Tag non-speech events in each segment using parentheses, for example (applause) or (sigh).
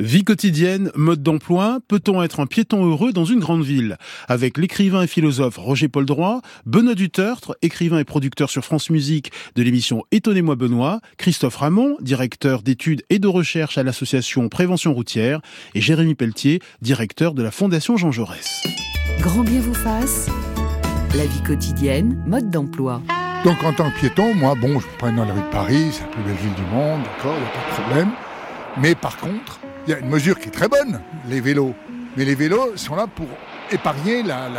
Vie quotidienne, mode d'emploi, peut-on être un piéton heureux dans une grande ville? Avec l'écrivain et philosophe Roger Paul Droit, Benoît Dutertre, écrivain et producteur sur France Musique de l'émission Étonnez-moi Benoît, Christophe Ramon, directeur d'études et de recherche à l'association Prévention routière, et Jérémy Pelletier, directeur de la Fondation Jean Jaurès. Grand bien vous fasse, la vie quotidienne, mode d'emploi. Donc en tant que piéton, moi, bon, je me prends dans la rue de Paris, c'est la plus belle ville du monde, d'accord, il n'y a pas de problème. Mais par contre, il y a une mesure qui est très bonne, les vélos. Mais les vélos sont là pour épargner la,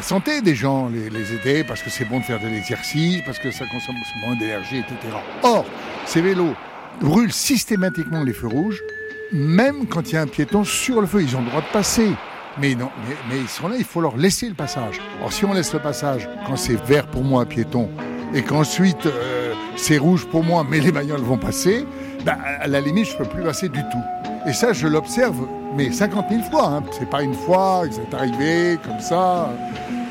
santé des gens, les, aider, parce que c'est bon de faire de l'exercice, parce que ça consomme moins d'énergie, etc. Or, ces vélos brûlent systématiquement les feux rouges, même quand il y a un piéton sur le feu. Ils ont le droit de passer. Mais ils sont là, il faut leur laisser le passage. Or, si on laisse le passage quand c'est vert pour moi, piéton, et qu'ensuite euh, c'est rouge pour moi, mais les bagnoles vont passer, bah, à la limite, je ne peux plus passer du tout. Et ça, je l'observe, mais 50 000 fois. Hein. C'est pas une fois que c'est arrivé comme ça.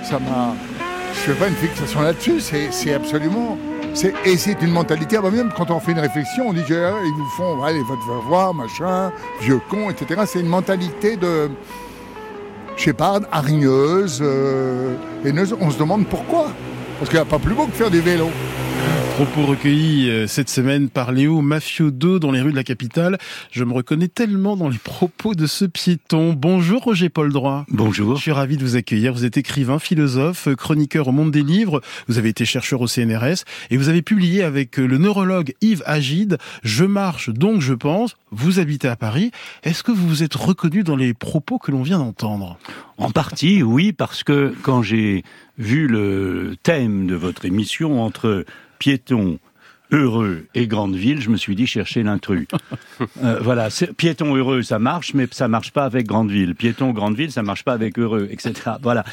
Ça m'a. Je fais pas une fixation là-dessus. C'est absolument. Et c'est une mentalité. Même quand on fait une réflexion, on dit ils vous font, allez, va te voir, machin, vieux con, etc. C'est une mentalité de, je sais pas, hargneuse, euh, haineuse. On se demande pourquoi. Parce qu'il n'y a pas plus beau que faire du vélo. Propos recueillis euh, cette semaine par Léo Mafiodo dans les rues de la capitale. Je me reconnais tellement dans les propos de ce piéton. Bonjour Roger Paul Droit. Bonjour. Je suis ravi de vous accueillir. Vous êtes écrivain, philosophe, chroniqueur au monde des livres. Vous avez été chercheur au CNRS et vous avez publié avec le neurologue Yves Agide Je marche donc je pense. Vous habitez à Paris. Est-ce que vous vous êtes reconnu dans les propos que l'on vient d'entendre? En partie, oui, parce que quand j'ai vu le thème de votre émission entre piéton heureux et grande ville, je me suis dit chercher l'intrus. (laughs) Euh, voilà, piéton heureux, ça marche, mais ça marche pas avec grande ville. Piéton grande ville, ça marche pas avec heureux, etc. Voilà.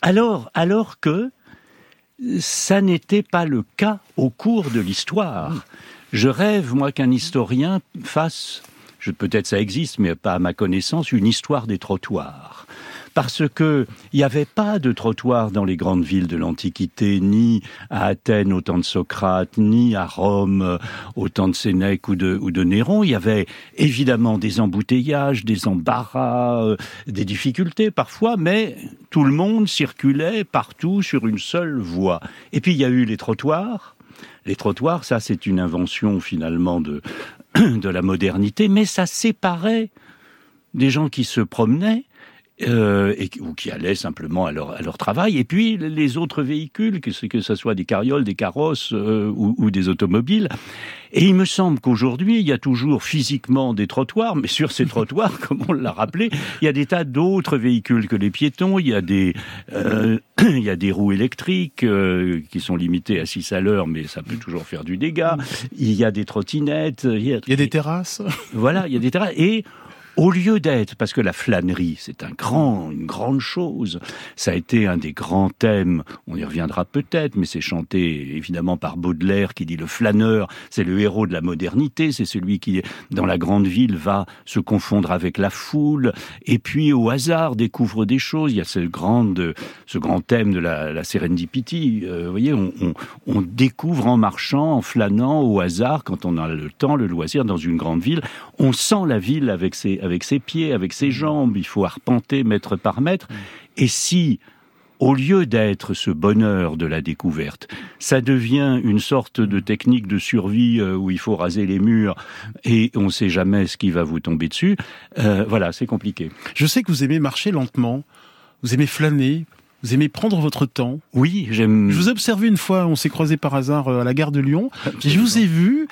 Alors, alors que ça n'était pas le cas au cours de l'histoire. Je rêve, moi, qu'un historien fasse, peut-être ça existe, mais pas à ma connaissance, une histoire des trottoirs parce que il n'y avait pas de trottoirs dans les grandes villes de l'Antiquité, ni à Athènes au temps de Socrate, ni à Rome au temps de Sénèque ou de, ou de Néron. Il y avait évidemment des embouteillages, des embarras, euh, des difficultés parfois, mais tout le monde circulait partout sur une seule voie. Et puis il y a eu les trottoirs. Les trottoirs, ça c'est une invention finalement de, (clears throat) de la modernité, mais ça séparait des gens qui se promenaient euh, et, ou qui allaient simplement à leur, à leur travail, et puis les autres véhicules, que ce, que ce soit des carrioles, des carrosses euh, ou, ou, des automobiles. Et il me semble qu'aujourd'hui, il y a toujours physiquement des trottoirs, mais sur ces trottoirs, (laughs) comme on l'a rappelé, il y a des tas d'autres véhicules que les piétons, il y a des, euh, (clears throat) il y a des roues électriques euh, qui sont limitées à 6 à l'heure, mais ça peut toujours faire du dégât. Il y a des trottinettes. Il y a, il y a des terrasses. Voilà, il y a des terrasses. Et au lieu d'être, parce que la flânerie, c'est un grand, une grande chose. Ça a été un des grands thèmes. On y reviendra peut-être, mais c'est chanté évidemment par Baudelaire qui dit le flâneur, c'est le héros de la modernité, c'est celui qui, dans la grande ville, va se confondre avec la foule, et puis au hasard découvre des choses. Il y a ce grand, thème de la, la. Euh, vous voyez, on découvre en marchant, en flânant, au hasard, quand on a le temps, le loisir, dans une grande ville, on sent la ville avec ses avec ses pieds, avec ses jambes, il faut arpenter mètre par mètre. Et si, au lieu d'être ce bonheur de la découverte, ça devient une sorte de technique de survie euh, où il faut raser les murs et on ne sait jamais ce qui va vous tomber dessus, euh, voilà, c'est compliqué. Je sais que vous aimez marcher lentement, vous aimez flâner, vous aimez prendre votre temps. Oui, j'aime. Je vous ai observé une fois, on s'est croisé par hasard euh, à la gare de Lyon. Je vous ai vu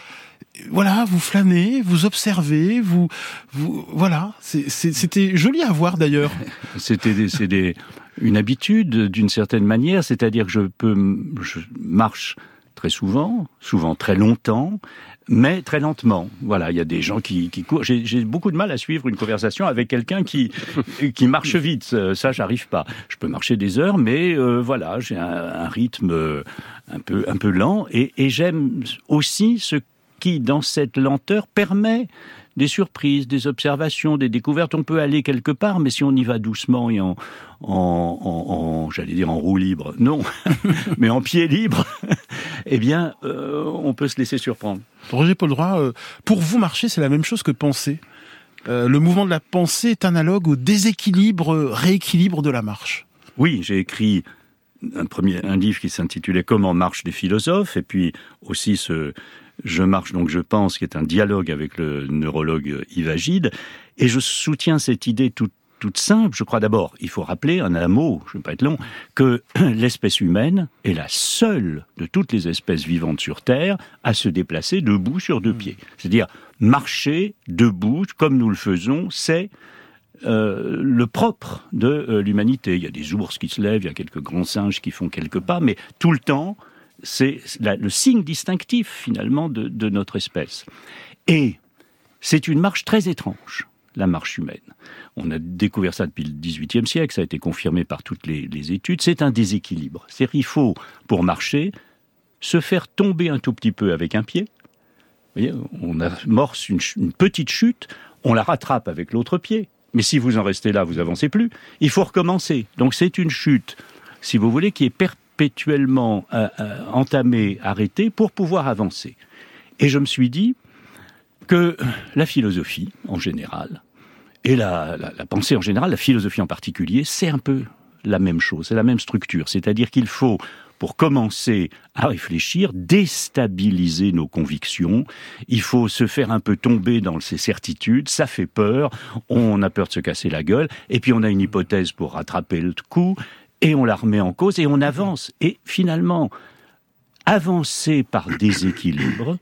voilà, vous flânez, vous observez, vous, vous voilà, c'était joli à voir d'ailleurs. (laughs) C'était c'est une habitude d'une certaine manière, c'est-à-dire que je peux, je marche très souvent, souvent très longtemps, mais très lentement. Voilà, il y a des gens qui, qui courent. J'ai beaucoup de mal à suivre une conversation avec quelqu'un qui (laughs) qui marche vite. Ça, j'arrive pas. Je peux marcher des heures, mais euh, voilà, j'ai un, un, rythme un peu un peu lent et, et j'aime aussi ce qui, dans cette lenteur, permet des surprises, des observations, des découvertes. On peut aller quelque part, mais si on y va doucement et en, en, j'allais dire en roue libre, non, (laughs) mais en pied libre, (laughs) eh bien, euh, on peut se laisser surprendre. Roger Paul Droit, euh, pour vous marcher, c'est la même chose que penser euh, le mouvement de la pensée est analogue au déséquilibre, rééquilibre de la marche. Oui, j'ai écrit un premier un livre qui s'intitulait Comment marchent les philosophes et puis aussi ce Je marche donc je pense qui est un dialogue avec le neurologue Yves Agide et je soutiens cette idée toute toute simple. Je crois d'abord, il faut rappeler en un mot, je ne vais pas être long, que (clears throat) l'espèce humaine est la seule de toutes les espèces vivantes sur Terre à se déplacer debout sur deux hmm. pieds. C'est-à-dire marcher debout comme nous le faisons, c'est euh, le propre de euh, l'humanité. Il y a des ours qui se lèvent, il y a quelques grands singes qui font quelques pas, mais tout le temps, c'est le signe distinctif finalement de notre espèce. Et c'est une marche très étrange la marche humaine. On a découvert ça depuis le XVIIIe siècle, ça a été confirmé par toutes les, études. C'est un déséquilibre. C'est qu'il faut, pour marcher, se faire tomber un tout petit peu avec un pied. Vous voyez, on amorce une, une petite chute, on la rattrape avec l'autre pied. Mais si vous en restez là, vous avancez plus. Il faut recommencer. Donc c'est une chute, si vous voulez, qui est perpétuellement euh, euh, entamée, arrêtée, pour pouvoir avancer. Et je me suis dit, que la philosophie, en général, et la, pensée en général, la philosophie en particulier, c'est un peu la même chose, c'est la même structure. C'est-à-dire qu'il faut, pour commencer à réfléchir, déstabiliser nos convictions. Il faut se faire un peu tomber dans ses certitudes. Ça fait peur. On a peur de se casser la gueule. Et puis on a une hypothèse pour rattraper le coup. Et on la remet en cause et on avance. Et finalement, avancer par déséquilibre,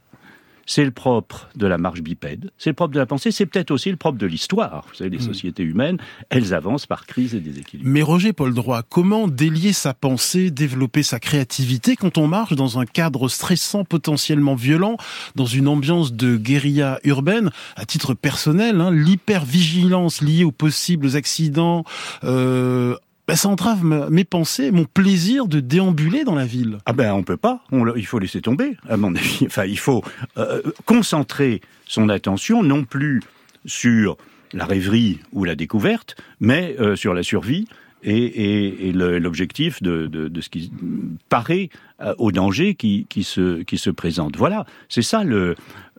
c'est le propre de la marche bipède, c'est le propre de la pensée, c'est peut-être aussi le propre de l'histoire. Vous savez, les hmm. sociétés humaines, elles avancent par crise et déséquilibre. Mais Roger Paul Droit, comment délier sa pensée, développer sa créativité quand on marche dans un cadre stressant, potentiellement violent, dans une ambiance de guérilla urbaine? À titre personnel, hein, l'hypervigilance liée aux possibles accidents, euh, ben, ça entrave mes pensées, mon plaisir de déambuler dans la ville. Ah ben on peut pas, il faut laisser tomber, à mon avis. Enfin, il faut euh, concentrer son attention non plus sur la rêverie ou la découverte, mais euh, sur la survie et, l'objectif de, ce qui paraît euh, au danger qui, se, présente. Voilà, c'est ça le,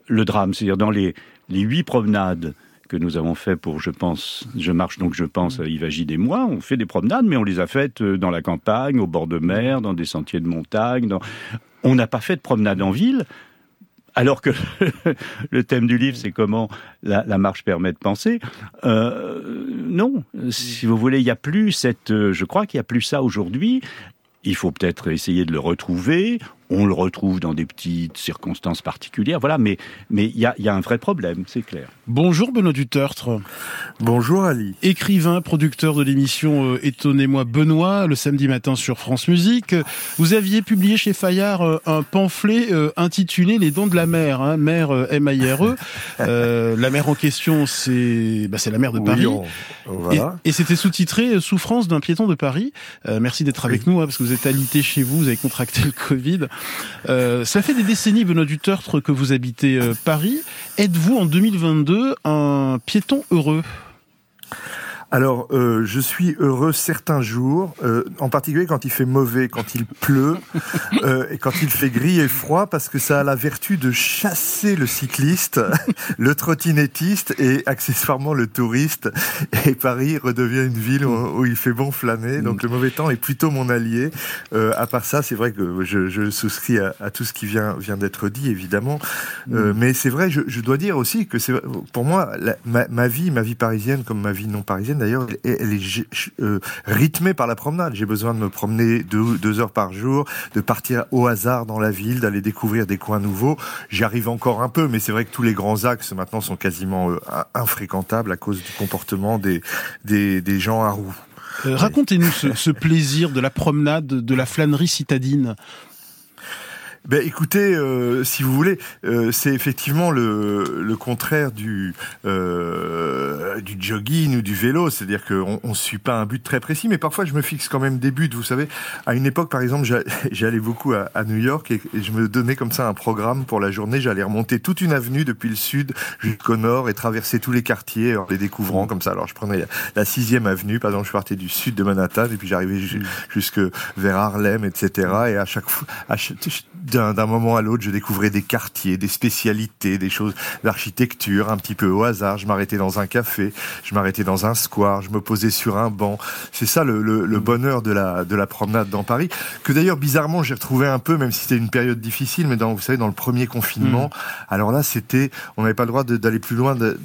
drame. C'est-à-dire dans les huit promenades que nous avons fait pour, je pense, je marche donc je pense à Yves et moi, on fait des promenades, mais on les a faites euh, dans la campagne, au bord de mer, dans des sentiers de montagne. On n'a pas fait de promenade en ville, alors que (laughs) le thème du livre, c'est comment la, marche permet de penser. Euh, non, si vous voulez, il n'y a plus cette. Euh, je crois qu'il n'y a plus ça aujourd'hui. Il faut peut-être essayer de le retrouver on le retrouve dans des petites circonstances particulières, voilà, mais mais il y a, y a, un vrai problème, c'est clair. Bonjour Benoît Dutertre. Bonjour Ali. Écrivain, producteur de l'émission euh, Étonnez-moi Benoît, le samedi matin sur France Musique. Vous aviez publié chez Fayard euh, un pamphlet euh, intitulé Les dons de la mer, hein, mer M-A-I-R-E. (laughs) la mer en question, c'est bah, c'est la mer de Paris. voilà. Et, c'était sous-titré Souffrance d'un piéton de Paris. merci d'être avec nous, hein, parce que vous êtes alité chez vous, vous avez contracté le Covid. Euh, ça fait des décennies, Benoît Dutertre, que vous habitez euh, Paris. Êtes-vous en 2022 un piéton heureux? Alors, euh, je suis heureux certains jours, euh, en particulier quand il fait mauvais, quand il pleut, (laughs) euh, et quand il fait gris et froid, parce que ça a la vertu de chasser le cycliste, (laughs) le trottinettiste et accessoirement le touriste. Et Paris redevient une ville où, il fait bon flâner. Donc le mauvais temps est plutôt mon allié. Euh, à part ça, c'est vrai que je, je souscris à, à, tout ce qui vient, vient d'être dit, évidemment. Euh, mais c'est vrai, je, je, dois dire aussi que c'est pour moi, ma, ma vie, ma vie parisienne comme ma vie non parisienne, d'ailleurs, elle est euh, rythmée par la promenade. J'ai besoin de me promener deux, heures par jour, de partir au hasard dans la ville, d'aller découvrir des coins nouveaux. J'y arrive encore un peu, mais c'est vrai que tous les grands axes maintenant sont quasiment euh, infréquentables à cause du comportement des, des, gens à roues. Euh, racontez-nous ce, plaisir de la promenade, de la flânerie citadine. Ben écoutez, euh, si vous voulez, euh, c'est effectivement le, le contraire du, euh, du jogging ou du vélo, c'est-à-dire qu'on on suit pas un but très précis, mais parfois je me fixe quand même des buts. Vous savez, à une époque, par exemple, (laughs) j'allais beaucoup à, New York et, je me donnais comme ça un programme pour la journée. J'allais remonter toute une avenue depuis le sud jusqu'au nord et traverser tous les quartiers en les découvrant comme ça. Alors je prenais la sixième avenue, par exemple, je partais du sud de Manhattan et puis j'arrivais jusque vers Harlem, etc. Et à chaque fois, d'un moment à l'autre, je découvrais des quartiers, des spécialités, des choses d'architecture, un petit peu au hasard. Je m'arrêtais dans un café, je m'arrêtais dans un square, je me posais sur un banc. C'est ça le, le, le, bonheur de la, de la promenade dans Paris, que d'ailleurs bizarrement j'ai retrouvé un peu, même si c'était une période difficile, mais dans, vous savez, dans le premier confinement, mm. alors là c'était, on n'avait pas le droit d'aller plus loin de,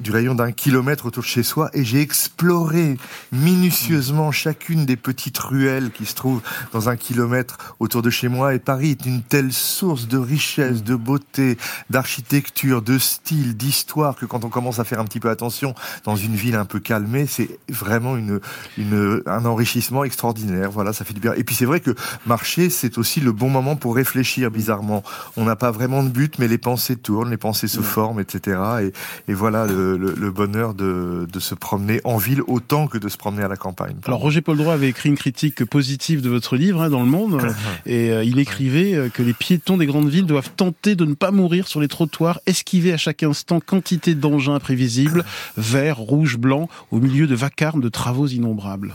du rayon d'un kilomètre autour de chez soi, et j'ai exploré minutieusement chacune des petites ruelles qui se trouvent dans un kilomètre autour de chez moi, et Paris est une telle source de richesse, de beauté, d'architecture, de style, d'histoire, que quand on commence à faire un petit peu attention dans une ville un peu calmée, c'est vraiment une, une, un enrichissement extraordinaire. Voilà, ça fait du bien. Et puis c'est vrai que marcher, c'est aussi le bon moment pour réfléchir bizarrement. On n'a pas vraiment de but, mais les pensées tournent, les pensées se forment, etc. Et, et voilà le, le, bonheur de, de, se promener en ville autant que de se promener à la campagne. Alors Roger Paul Droit avait écrit une critique positive de votre livre hein, dans Le Monde, (laughs) et euh, il écrivait euh, que les piétons des grandes villes doivent tenter de ne pas mourir sur les trottoirs, esquiver à chaque instant quantité d'engins imprévisibles, vert, rouge, blanc, au milieu de vacarmes de travaux innombrables.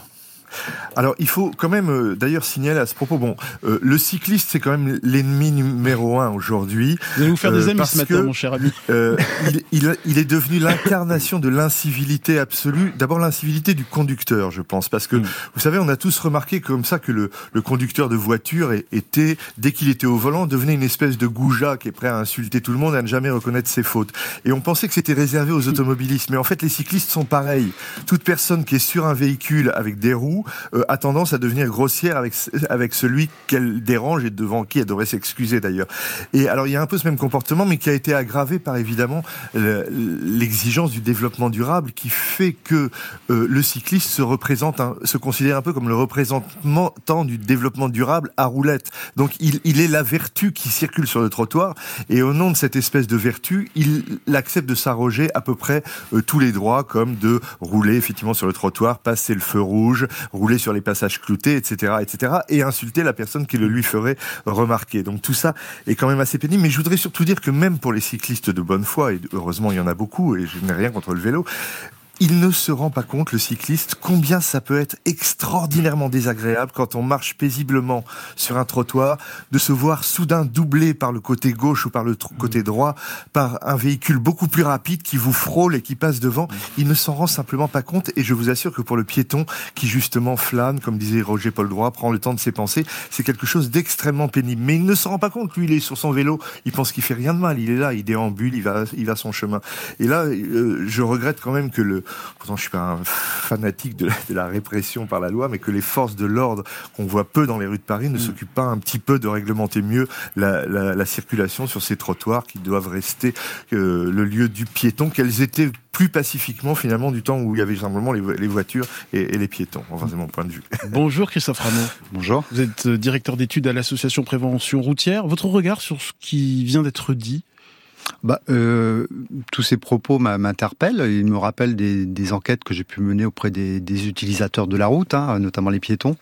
Alors, il faut quand même euh, d'ailleurs signaler à ce propos, bon, euh, le cycliste, c'est quand même l'ennemi numéro un aujourd'hui. Vous allez vous faire des euh, amis ce matin, mon cher ami. il, il, est devenu l'incarnation de l'incivilité absolue. D'abord, l'incivilité du conducteur, je pense, parce que, mm. vous savez, on a tous remarqué comme ça que le, le conducteur de voiture était, dès qu'il était au volant, devenait une espèce de goujat qui est prêt à insulter tout le monde et à ne jamais reconnaître ses fautes. Et on pensait que c'était réservé aux automobilistes. Mais en fait, les cyclistes sont pareils. Toute personne qui est sur un véhicule avec des roues, euh, a tendance à devenir grossière avec avec celui qu'elle dérange et devant qui elle devrait s'excuser d'ailleurs. Et alors il y a un peu ce même comportement, mais qui a été aggravé par évidemment l'exigence du développement durable, qui fait que euh, le cycliste se représente, se considère un peu comme le représentant du développement durable à roulette. Donc il, il est la vertu qui circule sur le trottoir, et au nom de cette espèce de vertu, il accepte de s'arroger à peu près euh, tous les droits, comme de rouler effectivement sur le trottoir, passer le feu rouge, rouler sur les passages cloutés, etc., etc., et insulter la personne qui le lui ferait remarquer. Donc tout ça est quand même assez pénible. Mais je voudrais surtout dire que même pour les cyclistes de bonne foi, et heureusement il y en a beaucoup, et je n'ai rien contre le vélo, il ne se rend pas compte, le cycliste, combien ça peut être extraordinairement désagréable quand on marche paisiblement sur un trottoir, de se voir soudain doublé par le côté gauche ou par le côté droit, par un véhicule beaucoup plus rapide qui vous frôle et qui passe devant. Il ne s'en rend simplement pas compte et je vous assure que pour le piéton qui justement flâne, comme disait Roger Paul Droit, prend le temps de ses pensées, c'est quelque chose d'extrêmement pénible. Mais il ne s'en rend pas compte. Lui, il est sur son vélo, il pense qu'il fait rien de mal. Il est là, il déambule, il va, il va son chemin. Et là, euh, je regrette quand même que le, pourtant je suis pas un fanatique de la, répression par la loi, mais que les forces de l'ordre qu'on voit peu dans les rues de Paris ne mm. s'occupent pas un petit peu de réglementer mieux la, circulation sur ces trottoirs qui doivent rester euh, le lieu du piéton, qu'elles étaient plus pacifiquement finalement du temps où il y avait simplement les, voitures et, les piétons. Enfin, c'est mon point de vue. Bonjour Christophe Ramon. Bonjour. Vous êtes euh, directeur d'études à l'association Prévention Routière. Votre regard sur ce qui vient d'être dit bah, euh, tous ces propos m'interpellent. Ils me rappellent des, enquêtes que j'ai pu mener auprès des, utilisateurs de la route, hein, notamment les piétons.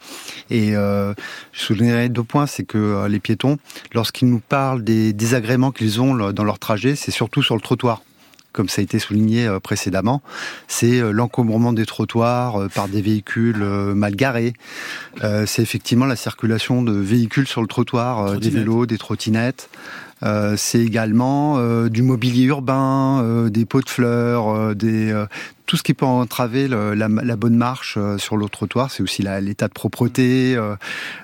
Et euh, je soulignerai deux points, c'est que euh, les piétons, lorsqu'ils nous parlent des désagréments qu'ils ont dans leur trajet, c'est surtout sur le trottoir comme ça a été souligné euh, précédemment, c'est euh, l'encombrement des trottoirs par des véhicules mal garés. C'est effectivement la circulation de véhicules sur le trottoir, des vélos, des trottinettes. Euh, c'est également euh, du mobilier urbain, euh, des pots de fleurs, des tout ce qui peut entraver la, bonne marche sur le trottoir. C'est aussi l'état de propreté,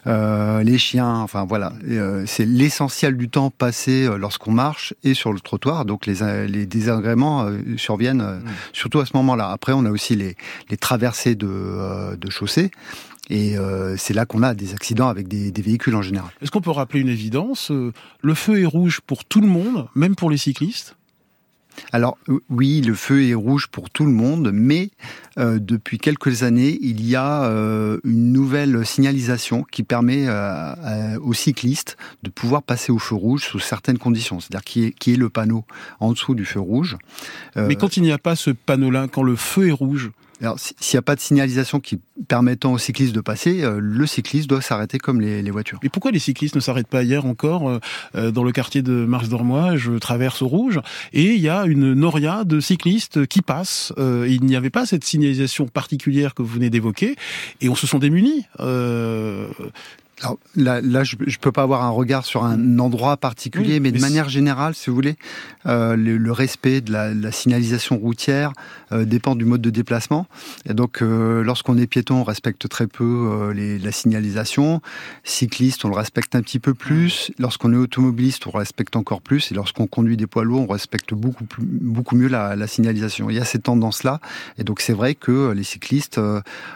les chiens. Enfin voilà, c'est l'essentiel du temps passé lorsqu'on marche et sur le trottoir. Donc les, les désagréments surviennent mmh. surtout à ce moment-là. Après, on a aussi les, les traversées de, de chaussées. Et euh, c'est là qu'on a des accidents avec des, véhicules en général. Est-ce qu'on peut rappeler une évidence euh, Le feu est rouge pour tout le monde, même pour les cyclistes? Alors oui, le feu est rouge pour tout le monde, mais euh, depuis quelques années, il y a euh, une nouvelle signalisation qui permet euh, aux cyclistes de pouvoir passer au feu rouge sous certaines conditions. C'est-à-dire qui est, qui est le panneau en dessous du feu rouge. mais quand il n'y a pas ce panneau-là, quand le feu est rouge, alors, s'il n'y a pas de signalisation qui permettant aux cyclistes de passer, euh, le cycliste doit s'arrêter comme les, voitures. Mais pourquoi les cyclistes ne s'arrêtent pas hier encore euh, euh, dans le quartier de Mars dormois Je traverse au rouge et il y a une noria de cyclistes qui passent. il n'y avait pas cette signalisation particulière que vous venez d'évoquer et on se sont démunis. Alors là, là je ne peux pas avoir un regard sur un endroit particulier, mais, de manière générale, si vous voulez, euh, le, respect de la, la signalisation routière euh, dépend du mode de déplacement. Et donc, euh, lorsqu'on est piéton, on respecte très peu euh, les, la signalisation. Cycliste, on le respecte un petit peu plus. Lorsqu'on est automobiliste, on respecte encore plus. Et lorsqu'on conduit des poids lourds, on respecte beaucoup, plus, beaucoup mieux la, la signalisation. Il y a cette tendance-là. Et donc, c'est vrai que les cyclistes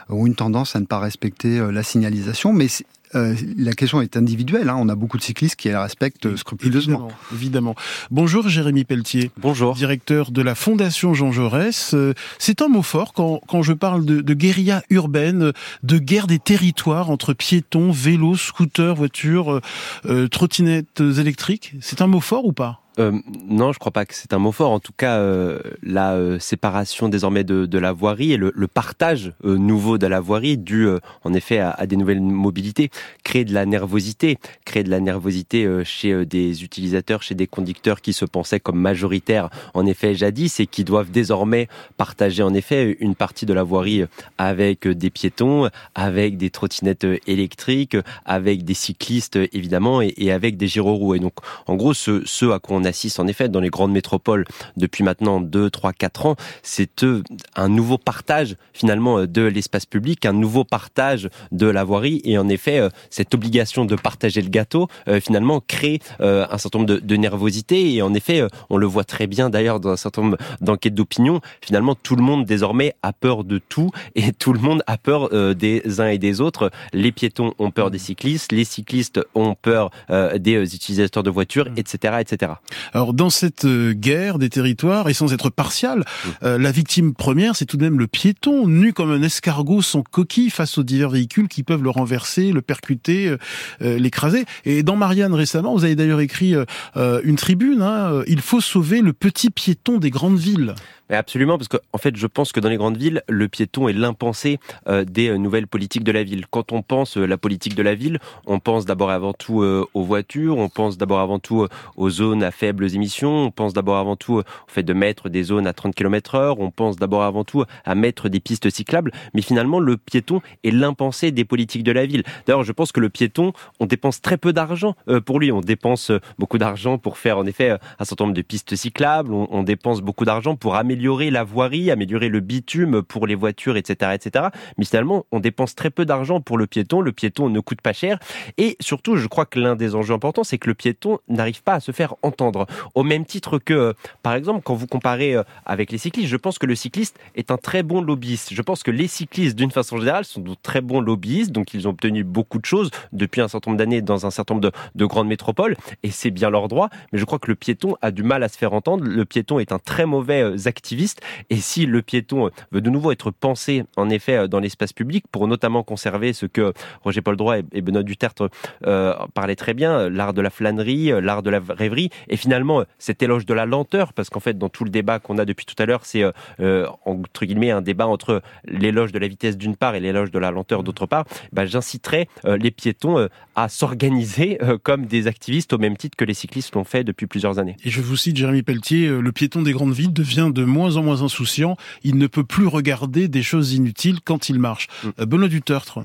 ont une tendance à ne pas respecter la signalisation, mais euh, la question est individuelle. Hein. On a beaucoup de cyclistes qui la respectent scrupuleusement. Évidemment, Bonjour Jérémy Pelletier. Bonjour. Directeur de la Fondation Jean Jaurès. Euh, c'est un mot fort quand, quand je parle de, de, guérilla urbaine, de guerre des territoires entre piétons, vélos, scooters, voitures, euh, trottinettes électriques. C'est un mot fort ou pas? Euh, non, je crois pas que c'est un mot fort. En tout cas, euh, la euh, séparation désormais de, de, la voirie et le, le partage euh, nouveau de la voirie, dû en effet à, à, des nouvelles mobilités, crée de la nervosité, crée de la nervosité chez des utilisateurs, chez des conducteurs qui se pensaient comme majoritaires, en effet jadis, et qui doivent désormais partager en effet une partie de la voirie avec des piétons, avec des trottinettes électriques, avec des cyclistes évidemment, et, et avec des gyroroues. Et donc, en gros, ce, ce à quoi on assiste en effet dans les grandes métropoles depuis maintenant 2, 3, 4 ans, c'est euh, un nouveau partage finalement euh, de l'espace public, un nouveau partage de la voirie et en effet euh, cette obligation de partager le gâteau finalement crée un certain nombre de, de nervosité et en effet on le voit très bien d'ailleurs dans un certain nombre d'enquêtes d'opinion, finalement tout le monde désormais a peur de tout et (laughs) tout le monde a peur des uns et des autres. Les piétons ont peur des cyclistes, les cyclistes ont peur des utilisateurs de voitures, etc., etc. Alors dans cette euh, guerre des territoires, et sans être partial, euh, la victime première, c'est tout de même le piéton, nu comme un escargot sans coquille face aux divers véhicules qui peuvent le renverser, le percuter, euh, l'écraser. Et dans Marianne récemment, vous avez d'ailleurs écrit une tribune, hein, il faut sauver le petit piéton des grandes villes. Mais absolument, parce qu'en en fait, je pense que dans les grandes villes, le piéton est l'impensé des nouvelles politiques de la ville. Quand on pense la politique de la ville, on pense d'abord avant tout aux voitures, on pense d'abord avant tout aux zones à faibles émissions, on pense d'abord avant tout au fait de mettre des zones à 30 km heure, on pense d'abord avant tout à mettre des pistes cyclables, mais finalement, le piéton est l'impensé des politiques de la ville. D'ailleurs, je pense que le piéton, on dépense très peu d'argent pour lui. On dépense beaucoup d'argent pour faire, en effet, un certain nombre de pistes cyclables, on, on dépense beaucoup d'argent pour améliorer améliorer la voirie, améliorer le bitume pour les voitures, etc., etc. Mais finalement, on dépense très peu d'argent pour le piéton. Le piéton ne coûte pas cher. Et surtout, je crois que l'un des enjeux importants, c'est que le piéton n'arrive pas à se faire entendre. Au même titre que, par exemple, quand vous comparez euh, avec les cyclistes, je pense que le cycliste est un très bon lobbyiste. Je pense que les cyclistes, d'une façon générale, sont de très bons lobbyistes. Donc, ils ont obtenu beaucoup de choses depuis un certain nombre d'années dans un certain nombre de, de grandes métropoles. Et c'est bien leur droit. Mais je crois que le piéton a du mal à se faire entendre. Le piéton est un très mauvais euh, activiste et si le piéton veut de nouveau être pensé, en effet, dans l'espace public, pour notamment conserver ce que Roger Paul Droit et Benoît Dutertre euh, parlaient très bien, l'art de la flânerie, l'art de la rêverie, finalement cet éloge de la lenteur, parce qu'en fait, dans tout le débat qu'on a depuis tout à l'heure, c'est euh, entre guillemets un débat entre l'éloge de la vitesse d'une part et l'éloge de la lenteur d'autre part. Bah, J'inciterai euh, les piétons euh, à s'organiser euh, comme des activistes au même titre que les cyclistes l'ont fait depuis plusieurs années. Et je vous cite Jérémy Pelletier, le piéton des grandes villes devient de moins en moins insouciant. Il ne peut plus regarder des choses inutiles quand il marche. Mm. Benoît Dutertre.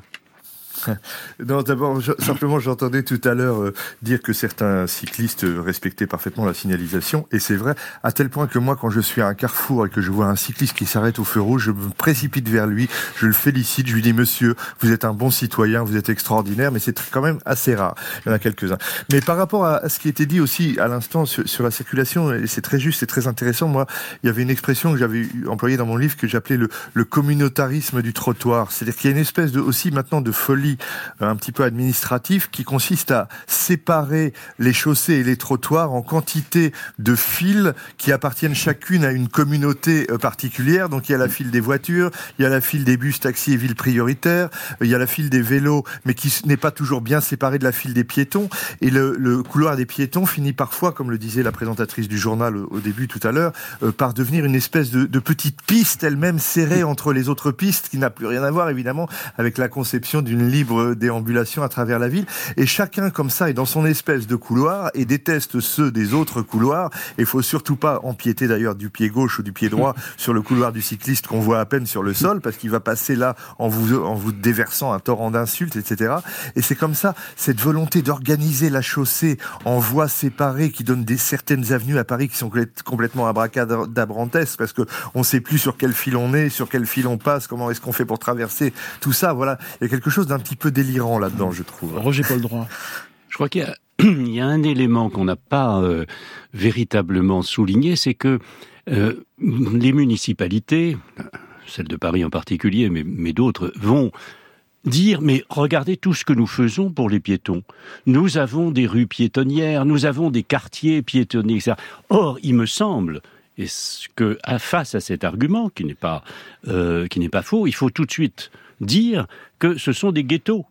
(laughs) Non, d'abord, simplement, j'entendais tout à l'heure euh, dire que certains cyclistes respectaient parfaitement la signalisation, et c'est vrai, à tel point que moi, quand je suis à un carrefour et que je vois un cycliste qui s'arrête au feu rouge, je me précipite vers lui, je le félicite, je lui dis, monsieur, vous êtes un bon citoyen, vous êtes extraordinaire, mais c'est quand même assez rare. Il y en a quelques-uns. Mais par rapport à ce qui était dit aussi à l'instant sur, la circulation, et c'est très juste, c'est très intéressant, moi, il y avait une expression que j'avais employée dans mon livre que j'appelais le, le communautarisme du trottoir. C'est-à-dire qu'il y a une espèce de, aussi maintenant de folie circuit un petit peu administratif qui consiste à séparer les chaussées et les trottoirs en quantité de files qui appartiennent chacune à une communauté particulière. Donc il y a la file des voitures, il y a la file des bus, taxis et villes prioritaires, il y a la file des vélos, mais qui n'est pas toujours bien séparée de la file des piétons. Et le, couloir des piétons finit parfois, comme le disait la présentatrice du journal au début tout à l'heure, euh, par devenir une espèce de, de petite piste elle-même serrée entre les autres pistes, qui n'a plus rien à voir évidemment avec la conception d'une libre déambulation à travers la ville. Et chacun comme ça est dans son espèce de couloir et déteste ceux des autres couloirs. Et il faut surtout pas empiéter d'ailleurs du pied gauche ou du pied droit (laughs) sur le couloir du cycliste qu'on voit à peine sur le sol, parce qu'il va passer là en vous, en vous déversant un torrent d'insultes, etc. Et c'est comme ça, cette volonté d'organiser la chaussée en voies séparées qui donne des certaines avenues à Paris qui sont complètement abracadabrantesques, parce que on sait plus sur quel fil on est, sur quel fil on passe, comment est-ce qu'on fait pour traverser tout ça. Voilà, il y a quelque chose d'un petit peu délirant là-dedans, je trouve. Roger Paul Droit. Je crois qu'il y a (clears throat) il y a un élément qu'on n'a pas euh, véritablement souligné, c'est que euh, les municipalités, celle de Paris en particulier, mais, mais d'autres, vont dire mais regardez tout ce que nous faisons pour les piétons. Nous avons des rues piétonnières, nous avens des quartiers piétonniers, etc. Or, il me semble et que face à cet argument qui n'est pas euh, qui n'est pas faux, il faut tout de suite dire que ce sont des ghettos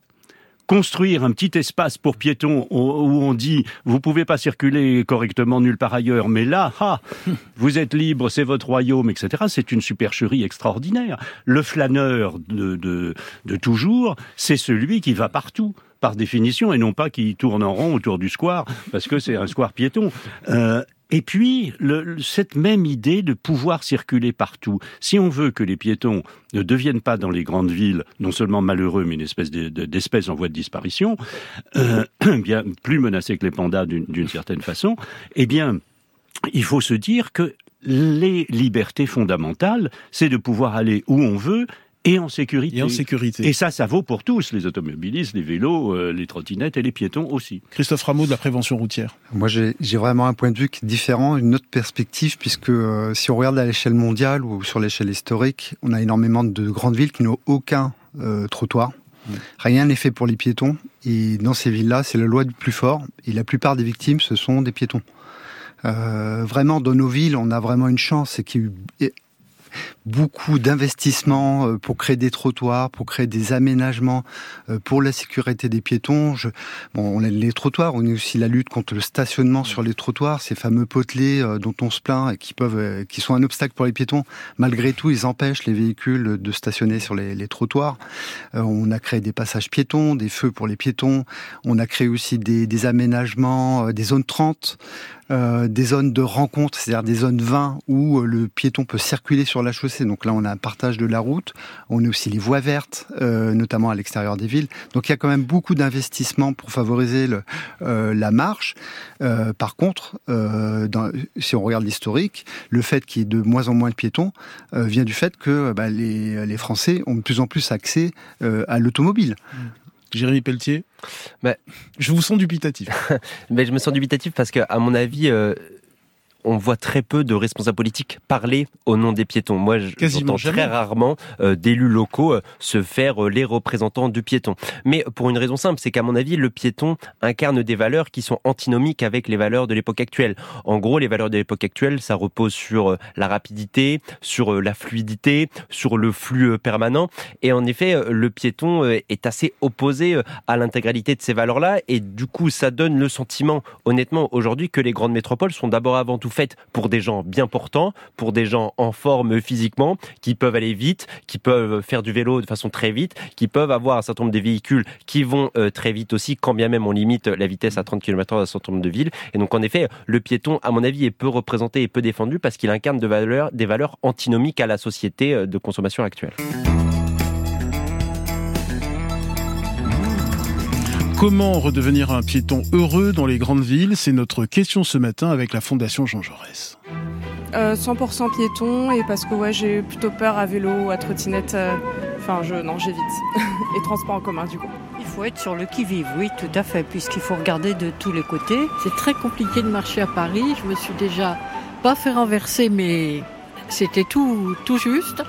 construire un petit espace pour piétons où on dit vous pouvez pas circuler correctement nulle part ailleurs, mais là, ah, (laughs) vous êtes libre, c'est votre royaume, etc. C'est une supercherie extraordinaire. Le flâneur de, de, de toujours, c'est celui qui va partout par définition, et non pas qui tourne en rond autour du square, parce que c'est un square piéton. Euh, et puis, le, cette même idée de pouvoir circuler partout. Si on veut que les piétons ne deviennent pas dans les grandes villes, non seulement malheureux, mais une espèce d'espèce en voie de disparition, euh, (clears throat) bien plus menacés que les pandas d'une certaine façon, eh bien, il faut se dire que les libertés fondamentales, c'est de pouvoir aller où on veut et en sécurité. Et en sécurité. Et ça, ça vaut pour tous, les automobilistes, les vélos, euh, les trottinettes et les piétons aussi. Christophe Rameau de la prévention routière. Moi, j'ai vraiment un point de vue qui est différent, une autre perspective, puisque euh, si on regarde à l'échelle mondiale ou sur l'échelle historique, on a énormément de grandes villes qui n'ont aucun euh, trottoir. Mmh. Rien n'est fait pour les piétons. Et dans ces villes-là, c'est la loi du plus fort. Et la plupart des victimes, ce sont des piétons. Euh, vraiment, dans nos villes, on a vraiment une chance, c'est qu'il y a beaucoup d'investissements euh, pour créer des trottoirs, pour créer des aménagements euh, pour la sécurité des piétons. Bon, on a les trottoirs, on a aussi la lutte contre le stationnement sur les trottoirs, ces fameux potelets euh, dont on se plaint et qui peuvent, qui sont un obstacle pour les piétons. Malgré tout, ils empêchent les véhicules de stationner sur les, les trottoirs. on a créé des passages piétons, des feux pour les piétons. On a créé aussi des, des aménagements, des zones 30. Euh, des zones de rencontre, c'est-à-dire des zones 20 où euh, le piéton peut circuler sur la chaussée. Donc là, on a un partage de la route. On a aussi les voies vertes, euh, notamment à l'extérieur des villes. Donc il y a quand même beaucoup d'investissements pour favoriser la marche. par contre, si on regarde l'historique, le fait qu'il y ait de moins en moins de piétons vient du fait que bah, les, les, Français ont de plus en plus accès à l'automobile. Jérémy Pelletier bah, Je vous sens dubitatif. (laughs) mais je me sens dubitatif parce que, à mon avis, euh, on voit très peu de responsables politiques parler au nom des piétons. Moi, j'entends très rarement euh, d'élus locaux euh, se faire euh, les représentants du piéton. Mais pour une raison simple, c'est qu'à mon avis, le piéton incarne des valeurs qui sont antinomiques avec les valeurs de l'époque actuelle. En gros, les valeurs de l'époque actuelle, ça repose sur la rapidité, sur la fluidité, sur le flux permanent. Et en effet, le piéton est assez opposé à l'intégralité de ces valeurs-là. Et du coup, ça donne le sentiment, honnêtement, aujourd'hui, que les grandes métropoles sont d'abord avant tout faite pour des gens bien portants, pour des gens en forme physiquement, qui peuvent aller vite, qui peuvent faire du vélo de façon très vite, qui peuvent avoir un certain nombre de véhicules qui vont euh, très vite aussi, quand bien même on limite la vitesse à 30 km/h dans un certain nombre de villes. Et donc en effet, le piéton, à mon avis, est peu représenté et peu défendu parce qu'il incarne des valeurs antinomiques à la société euh, de consommation actuelle. Comment redevenir un piéton heureux dans les grandes villes C'est notre question ce matin avec la Fondation Jean Jaurès. 100% euh, piéton et parce que ouais, j'ai plutôt peur à vélo ou à trottinette. Euh, enfin, je non, j'évite. (laughs) et transport en commun du coup. Il faut être sur le qui-vive, oui, tout à fait, puisqu'il faut regarder de tous les côtés. C'est très compliqué de marcher à Paris. Je me suis déjà pas fait renverser, mais c'était tout, tout juste.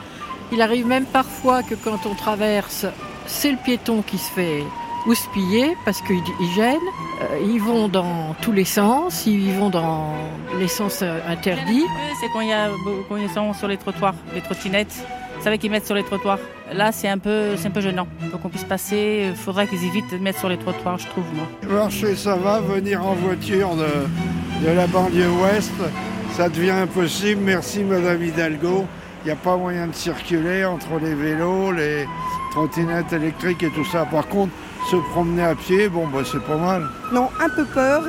Il arrive même parfois que quand on traverse c'est le piéton qui se fait houspiller parce qu'ils gênent. Euh, ils vont dans tous les sens, ils vont dans les sens euh, interdits. C'est quand il y a quand ils sont sur les trottoirs, les trottinettes. C'est vrai qu'ils mettent sur les trottoirs. Là, c'est un peu, c'est un peu gênant. Pour qu'on puisse passer, il faudrait qu'ils évitent de mettre sur les trottoirs, je trouve, moi. Marcher, ça va. Venir en voiture de, de la banlieue ouest, ça devient impossible. Merci, Madame Hidalgo. Il n'y a pas moyen de circuler entre les vélos, les trottinettes électriques et tout ça. Par contre, se promener à pied, bon, bah, c'est pas mal. Non, un peu peur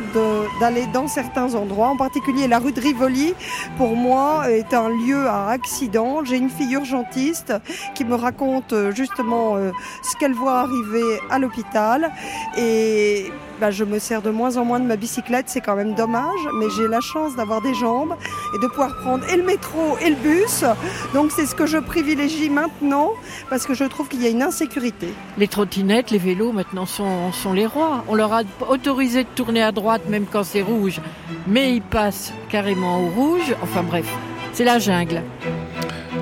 d'aller dans certains endroits, en particulier la rue de Rivoli, pour moi, est un lieu à accident. J'ai une fille urgentiste qui me raconte euh, justement euh, ce qu'elle voit arriver à l'hôpital. Et bah, je me sers de moins en moins de ma bicyclette, c'est quand même dommage, mais j'ai la chance d'avoir des jambes et de pouvoir prendre et le métro et le bus. Donc c'est ce que je privilégie maintenant parce que je trouve qu'il y a une insécurité. Les trottinettes, les vélos maintenant sont, sont les rois. On leur a autorisé de tourner à droite même quand c'est rouge, mais ils passent carrément au rouge. Enfin bref, c'est la jungle.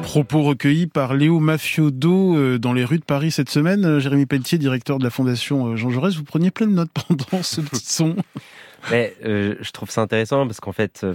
Propos recueillis par Léo Mafiodo euh, dans les rues de Paris cette semaine. Euh, Jérémy Pelletier, directeur de la Fondation euh, Jean Jaurès, vous preniez plein de notes pendant ce petit (laughs) son. Mais, je trouve ça intéressant parce qu'en fait,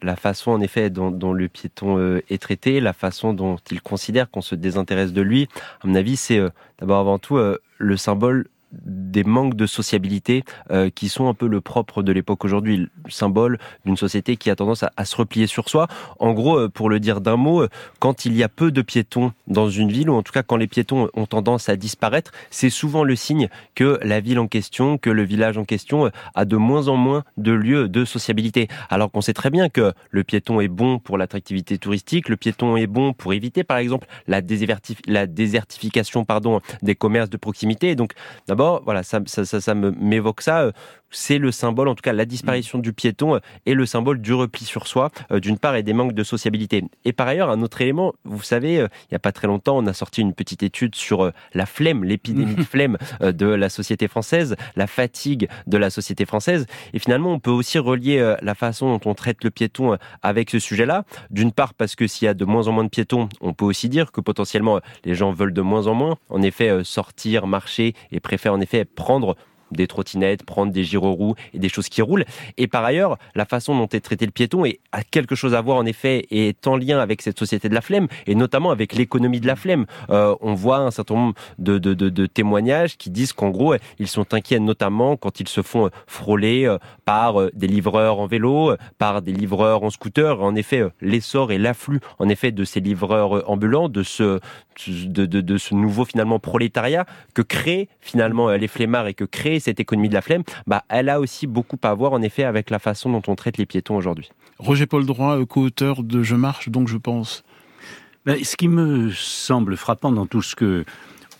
la façon en effet dont, le piéton est traité, la façon dont il considère qu'on se désintéresse de lui, à mon avis, c'est d'abord avant tout le symbole des manques de sociabilité euh, qui sont un peu le propre de l'époque aujourd'hui, le symbole d'une société qui a tendance à, se replier sur soi. En gros, euh, pour le dire d'un mot, euh, quand il y a peu de piétons dans une ville, ou en tout cas quand les piétons ont tendance à disparaître, c'est souvent le signe que la ville en question, que le village en question a de moins en moins de lieux de sociabilité. Alors qu'on sait très bien que le piéton est bon pour l'attractivité touristique, le piéton est bon pour éviter par exemple la, désertification pardon, des commerces de proximité. donc d'abord voilà, ça, ça, ça, m'évoque ça. Euh, c'est le symbole, en tout cas la disparition du piéton est le symbole du repli sur soi, euh, d'une part, et des manques de sociabilité. Et par ailleurs, un autre élément, vous savez, euh, il n'y a pas très longtemps, on a sorti une petite étude sur la flemme, l'épidémie de (laughs) flemme de la société française, la fatigue de la société française. Et finalement, on peut aussi relier la façon dont on traite le piéton avec ce sujet-là. D'une part, parce que s'il y a de moins en moins de piétons, on peut aussi dire que potentiellement les gens veulent de moins en moins, en effet, sortir, marcher et préfèrent en effet prendre des trottinettes, prendre des gyroroues et des choses qui roulent. Et par ailleurs, la façon dont est traité le piéton est, a quelque chose à voir en effet et est en lien avec cette société de la flemme et notamment avec l'économie de la flemme. Euh, on voit un certain nombre de, de, témoignages qui disent qu'en gros, ils sont inquiets notamment quand ils se font frôler euh, par euh, des livreurs en vélo, par des livreurs en scooter. En effet, l'essor et l'afflux en effet de ces livreurs ambulants, de ce, de, de ce nouveau finalement prolétariat que créent finalement les flemmards et que créent cette économie de la flemme, bah, elle a aussi beaucoup à voir en effet avec la façon dont on traite les piétons aujourd'hui. Roger Paul Droit, euh, co-auteur de Je marche, donc je pense. Ben, ce qui me semble frappant dans tout ce que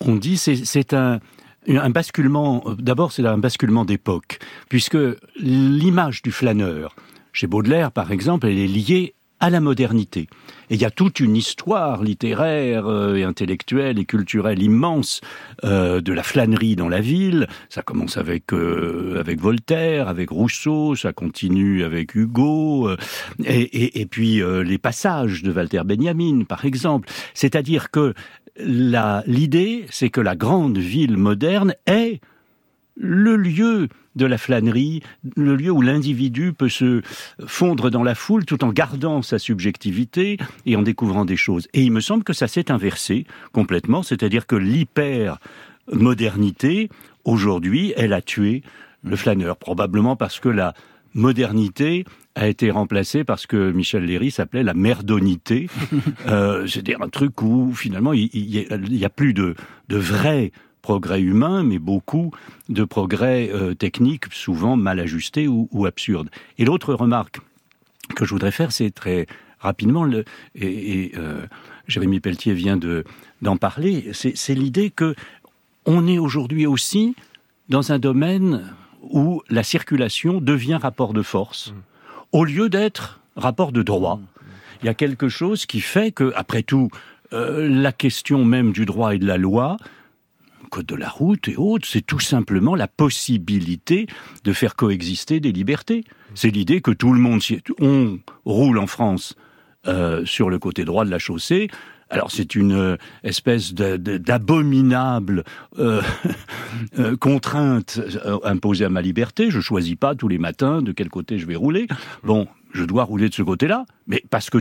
on dit, c'est un, un basculement. Euh, d'abord, c'est un basculement d'époque, puisque l'image du flâneur, chez Baudelaire par exemple, elle est liée à la modernité. Et il y a toute une histoire littéraire euh, et intellectuelle et culturelle immense euh, de la flânerie dans la ville. Ça commence avec euh, avec Voltaire, avec Rousseau, ça continue avec Hugo, et, et, puis les passages de Walter Benjamin, par exemple. C'est-à-dire que l'idée, c'est que la grande ville moderne est le lieu de la flânerie, le lieu où l'individu peut se fondre dans la foule tout en gardant sa subjectivité et en découvrant des choses. Et il me semble que ça s'est inversé complètement, c'est-à-dire que l'hyper-modernité, aujourd'hui, elle a tué le flâneur, probablement parce que la modernité a été remplacée par ce que Michel Léry s'appelait la merdonité, (laughs) euh, c'est-à-dire un truc où finalement il n'y a, plus de, de vrai progrès humain, mais beaucoup de progrès euh, techniques, souvent mal ajustés ou, absurdes. Et l'autre remarque que je voudrais faire, c'est très rapidement, le, et, euh, Jérémy Pelletier vient de d'en parler, c'est l'idée que on est aujourd'hui aussi dans un domaine où la circulation devient rapport de force, au lieu d'être rapport de droit. Il y a quelque chose qui fait que, après tout, euh, la question même du droit et de la loi code de la route et autres, c'est tout simplement la possibilité de faire coexister des libertés. C'est l'idée que tout le monde, on roule en France euh, sur le côté droit de la chaussée, Alors c'est une euh, espèce d'abominable euh, (laughs) contrainte imposée à ma liberté. Je choisis pas tous les matins de quel côté je vais rouler. Bon, je dois rouler de ce côté-là, mais parce que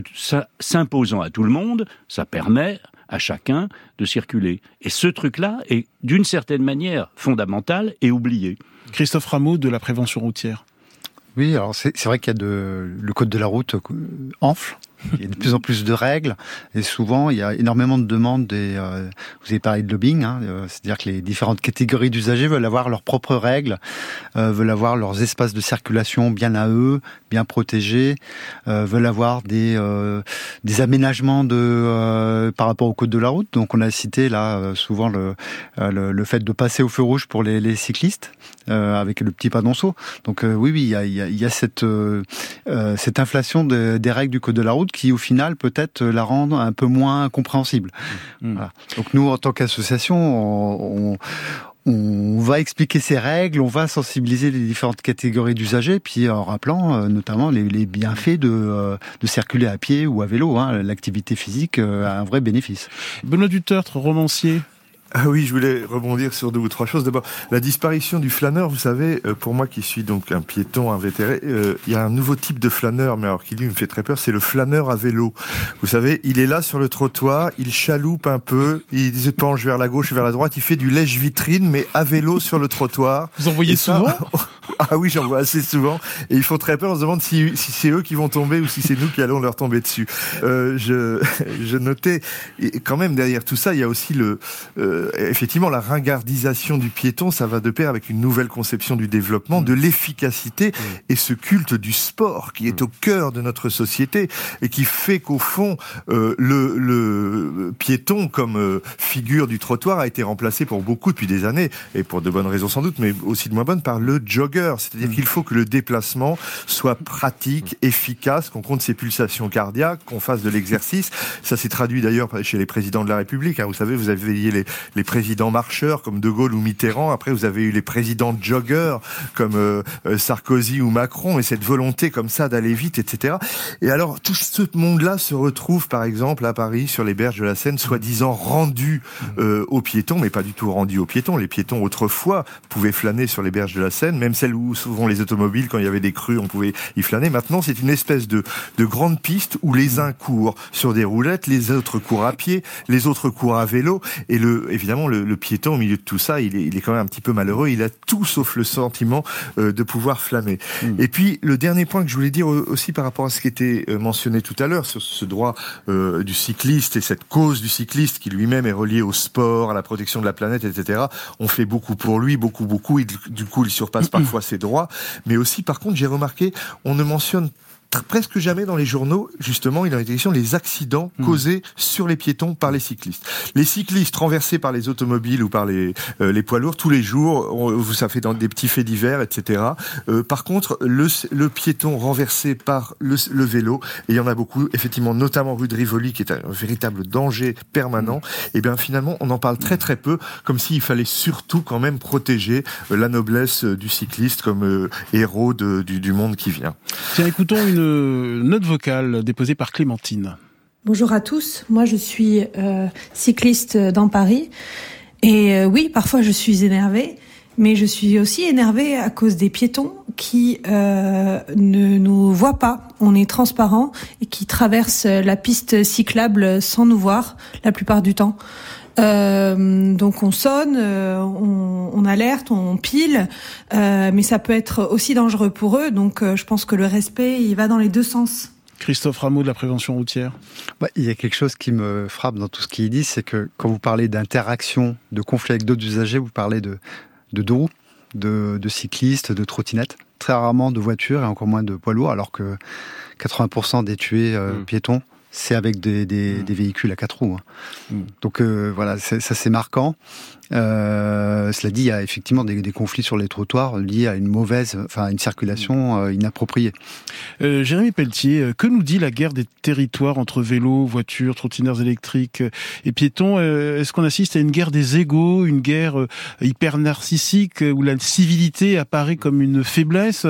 s'imposant à tout le monde, ça permet à chacun de circuler. Et ce truc-là est d'une certaine manière fondamental et oublié. Christophe Rameau de la prévention routière. Oui, alors c'est vrai qu'il y a de, le code de la route enfle il y a de plus en plus de règles et souvent il y a énormément de demandes. Des, euh, vous avez parlé de lobbying, hein, euh, c'est-à-dire que les différentes catégories d'usagers veulent avoir leurs propres règles, euh, veulent avoir leurs espaces de circulation bien à eux, bien protégés, veulent avoir des aménagements de par rapport au code de la route. Donc on a cité là souvent le, fait de passer au feu rouge pour les, cyclistes avec le petit panonceau. Donc oui oui il y a, cette inflation des règles du code de la route qui au final peut-être la rendre un peu moins compréhensible. Mmh. Donc nous, en tant qu'association, on, on, va expliquer ces règles, on va sensibiliser les différentes catégories d'usagers, puis en rappelant euh, notamment les, bienfaits de, euh, de, circuler à pied ou à vélo. Hein. L'activité physique euh, a un vrai bénéfice. Benoît Dutertre, romancier, ah oui, je voulais rebondir sur deux ou trois choses. D'abord, la disparition du flâneur, vous savez, euh, pour moi qui suis donc un piéton invétéré, euh, il y a un nouveau type de flâneur, mais alors qui lui me fait très peur, c'est le flâneur à vélo. Vous savez, il est là sur le trottoir, il chaloupe un peu, il se penche vers la gauche, vers la droite, il fait du lèche-vitrine, mais à vélo sur le trottoir. Vous en voyez souvent? (laughs) Ah oui, j'en vois assez souvent. Et ils font très peur, on se demande si, si c'est eux qui vont tomber ou si c'est nous qui allons leur tomber dessus. Euh, je, (laughs) je notais, et quand même derrière tout ça, il y a aussi le... Euh, euh, effectivement, la ringardisation du piéton, ça va de pair avec une nouvelle conception du développement, mm. de l'efficacité mm. et ce culte du sport qui est mm. au cœur de notre société et qui fait qu'au fond, euh, le, le, piéton comme euh, figure du trottoir a été remplacé pour beaucoup depuis des années, et pour de bonnes raisons sans doute, mais aussi de moins bonnes, par le jogger. C'est-à-dire qu'il faut que le déplacement soit pratique, efficace, qu'on compte ses pulsations cardiaques, qu'on fasse de l'exercice. Ça s'est traduit d'ailleurs chez les présidents de la République. Hein. Vous savez, vous avez les, les présidents marcheurs comme De Gaulle ou Mitterrand. Après, vous avez eu les présidents joggeurs comme euh, euh, Sarkozy ou Macron, et cette volonté comme ça d'aller vite, etc. Et alors, tout ce monde-là se retrouve, par exemple, à Paris, sur les berges de la Seine, soi-disant rendu euh, aux piétons, mais pas du tout rendu aux piétons. Les piétons, autrefois, pouvaient flâner sur les berges de la Seine, même celles où souvent les automobiles, quand il y avait des crues, on pouvait y flâner. Maintenant, c'est une espèce de, de grande piste où les uns courent sur des roulettes, les autres courent à pied, les autres courent à vélo, et le, évidemment, le, piéton au milieu de tout ça, il est, il est, quand même un petit peu malheureux. Il a tout sauf le sentiment euh, de pouvoir flâner. Hmm. Et puis le dernier point que je voulais dire aussi par rapport à ce qui était euh, mentionné tout à l'heure sur ce droit euh, du cycliste et cette cause du cycliste qui lui-même est relié au sport, à la protection de la planète, etc. On fait beaucoup pour lui, beaucoup, beaucoup. Et du coup, il surpasse (clears throat) parfois ses droits. Mais aussi, par contre, j'ai remarqué, on ne mentionne presque jamais dans les journaux, justement, il en été question les accidents hmm. causés sur les piétons par les cyclistes. Les cyclistes renversés par les automobiles ou par les, euh, les poids lourds tous les jours, on, ça fait dans des petits faits divers, etc. Euh, par contre, le, le, piéton renversé par le, le, vélo, et il y en a beaucoup, effectivement, notamment rue de Rivoli, qui est un véritable danger permanent, hmm. et bien finalement, on en parle très très peu, comme s'il fallait surtout quand même protéger euh, la noblesse du cycliste comme héros de, du, du monde qui vient. Tiens, écoutons une note vocale déposée par Clémentine. Bonjour à tous, moi je suis euh, cycliste dans Paris et euh, oui, parfois je suis énervée, mais je suis aussi énervée à cause des piétons qui euh, ne nous voient pas. On est transparent et qui traversent la piste cyclable sans nous voir la plupart du temps. Euh, donc on sonne, euh, on, on, alerte, on pile, euh, mais ça peut être aussi dangereux pour eux. Donc je pense que le respect, il va dans les deux sens. Christophe Rameau de la prévention routière. Bah, il y a quelque chose qui me frappe dans tout ce qu'il dit, c'est que quand vous parlez d'interaction, de conflit avec d'autres usagers, vous parlez de, de deux roues, de, de cyclistes, de trottinettes, très rarement de voitures et encore moins de poids lourds, alors que 80% des tués mmh. piétons c'est avec des, des, mmh. des, véhicules à quatre roues. Hein. Mmh. Donc euh, voilà, ça c'est marquant. Euh, cela dit, il y a effectivement des, des, conflits sur les trottoirs liés à une mauvaise, enfin une circulation euh, inappropriée. Euh, Jérémy Pelletier, euh, que nous dit la guerre des territoires entre vélos, voitures, trottineurs électriques et piétons? Est-ce qu'on assiste à une guerre des égaux, une guerre hyper narcissique où la civilité apparaît comme une faiblesse?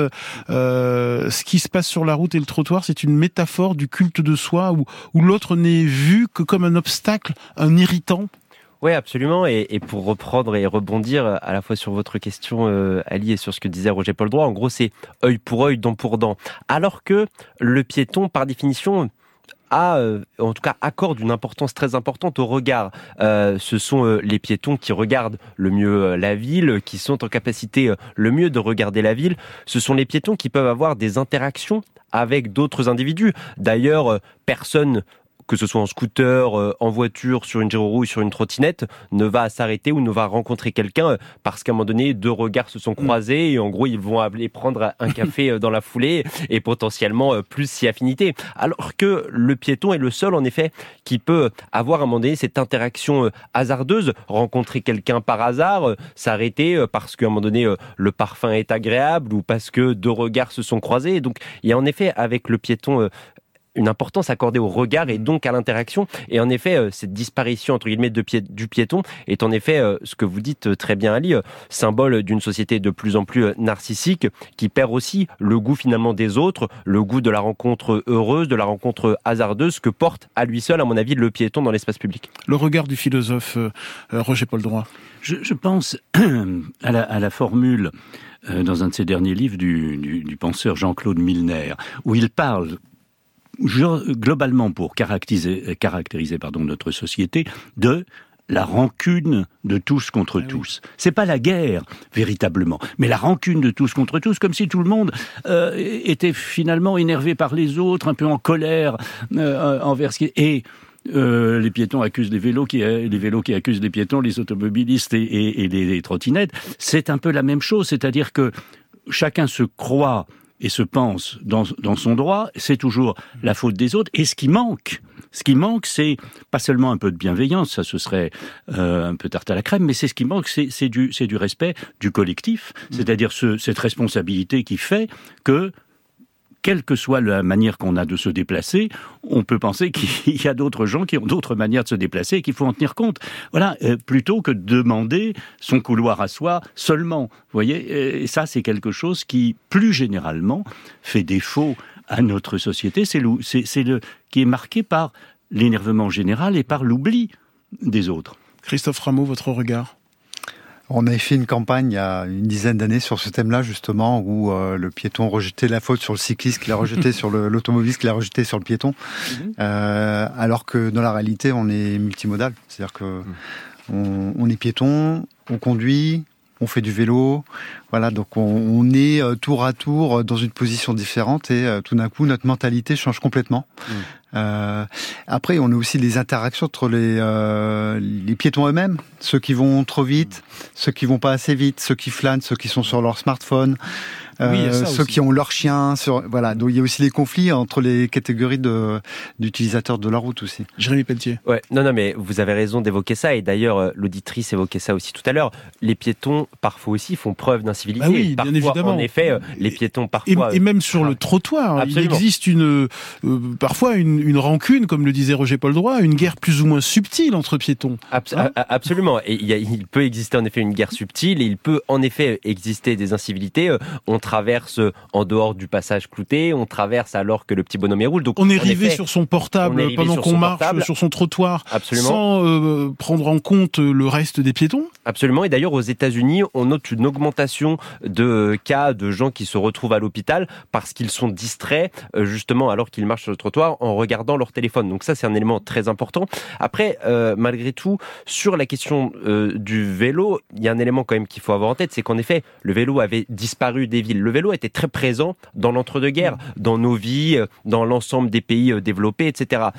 Ce qui se passe sur la route et le trottoir, c'est une métaphore du culte de soi où où l'autre n'est vu que comme un obstacle, un irritant? Oui, absolument. Et, pour reprendre et rebondir à la fois sur votre question, euh, Ali, et sur ce que disait Roger Paul Droit, en gros, c'est œil pour œil, dent pour dent. Alors que le piéton, par définition, a, euh, en tout cas, accorde une importance très importante au regard. Euh, ce sont les piétons qui regardent le mieux la ville, qui sont en capacité le mieux de regarder la ville. Ce sont les piétons qui peuvent avoir des interactions avec d'autres individus. D'ailleurs, personne que ce soit en scooter, euh, en voiture, sur une gyro ou sur une trottinette, ne va s'arrêter ou ne va rencontrer quelqu'un euh, parce qu'à un moment donné, deux regards se sont croisés et en gros, ils vont aller prendre un (laughs) café euh, dans la foulée et potentiellement plus si affinité. Alors que le piéton est le seul, en effet, qui peut avoir à un moment donné cette interaction hasardeuse, rencontrer quelqu'un par hasard, s'arrêter parce qu'à un moment donné, le parfum est agréable ou parce que deux regards se sont croisés. Donc, il y a en effet, avec le piéton, une importance accordée au regard et donc à l'interaction. Et en effet, euh, cette disparition entre guillemets de pied, du piéton est en effet euh, ce que vous dites euh, très bien, Ali, symbole d'une société de plus en plus narcissique qui perd aussi le goût finalement des autres, le goût de la rencontre heureuse, de la rencontre hasardeuse que porte à lui seul, à mon avis, le piéton dans l'espace public. Le regard du philosophe Roger Paul Droit. Je, je pense (clears throat) à la, à la formule dans un de ses derniers livres du, du, du penseur Jean-Claude Milner, où il parle globalement pour caractériser, caractériser pardon, notre société de la rancune de tous contre ah tous. Oui. C'est pas la guerre véritablement, mais la rancune de tous contre tous, comme si tout le monde euh, était finalement énervé par les autres, un peu en colère euh, envers ce qui et euh, les piétons accusent les vélos, qui, les vélos qui accusent les piétons, les automobilistes et, et, et les, les trottinettes. C'est un peu la même chose, c'est-à-dire que chacun se croit et se pense dans, dans son droit, c'est toujours la faute des autres. Et ce qui manque, ce qui manque, c'est pas seulement un peu de bienveillance, ça ce serait euh, un peu tarte à la crème, mais c'est ce qui manque, c'est du, du respect du collectif, c'est-à-dire ce, cette responsabilité qui fait que quelle que soit la manière qu'on a de se déplacer, on peut penser (laughs) qu'il y a d'autres gens qui ont d'autres manières de se déplacer et qu'il faut en tenir compte. Voilà, euh, plutôt que de demander son couloir à soi seulement. Vous voyez, et ça c'est quelque chose qui, plus généralement, fait défaut à notre société. C'est le qui est marqué par l'énervement général et par l'oubli des autres. Christophe Rameau, votre regard? On avait fait une campagne il y a une dizaine d'années sur ce thème-là, justement, où euh, le piéton rejetait la faute sur le cycliste, qu'il a rejeté (laughs) sur l'automobiliste, qu'il a rejeté sur le piéton. -hmm. euh, alors que dans la réalité, on est multimodal. C'est-à-dire que mm. on, on, est piéton, on conduit, on fait du vélo, voilà, donc on, on est euh, tour à tour euh, dans une position différente et euh, tout d'un coup notre mentalité change complètement. Mmh. Euh, après, on a aussi les interactions entre les, euh, les piétons eux-mêmes, ceux qui vont trop vite, mmh. ceux qui vont pas assez vite, ceux qui flânent, ceux qui sont sur leur smartphone. Oui, euh, ceux qui ont leur chien, sur, voilà. Donc il y a aussi les conflits entre les catégories d'utilisateurs de la route aussi. Jérémy Pelletier. Ouais, non, non, mais vous avez raison d'évoquer ça. Et d'ailleurs, l'auditrice évoquait ça aussi tout à l'heure. Les piétons, parfois aussi, font preuve d'incivilité. Bah oui, parfois, bien évidemment. En effet, les piétons parfois. Et, et même sur le trottoir, Absolument. il existe une euh, parfois une, une, rancune, comme le disait Roger Paul Droit, une guerre plus ou moins subtile entre piétons. Abs hein absolument. Et il, y a, il, peut exister en effet une guerre subtile, et il peut en effet exister des incivilités. Euh, On traverse en dehors du passage clouté, on traverse alors que le petit bonhomme est roule. Donc on est rivé effet, sur son portable pendant qu'on marche portable. sur son trottoir, Absolument. sans euh, prendre en compte le reste des piétons. Absolument. Et d'ailleurs aux États-Unis, on note une augmentation de cas de gens qui se retrouvent à l'hôpital parce qu'ils sont distraits euh, justement alors qu'ils marchent sur le trottoir en regardant leur téléphone. Donc ça c'est un élément très important. Après, euh, malgré tout, sur la question euh, du vélo, il y a un élément quand même qu'il faut avoir en tête, c'est qu'en effet le vélo avait disparu des villes. Le vélo était très présent dans l'entre-deux-guerres, dans nos vies, dans l'ensemble des pays développés, etc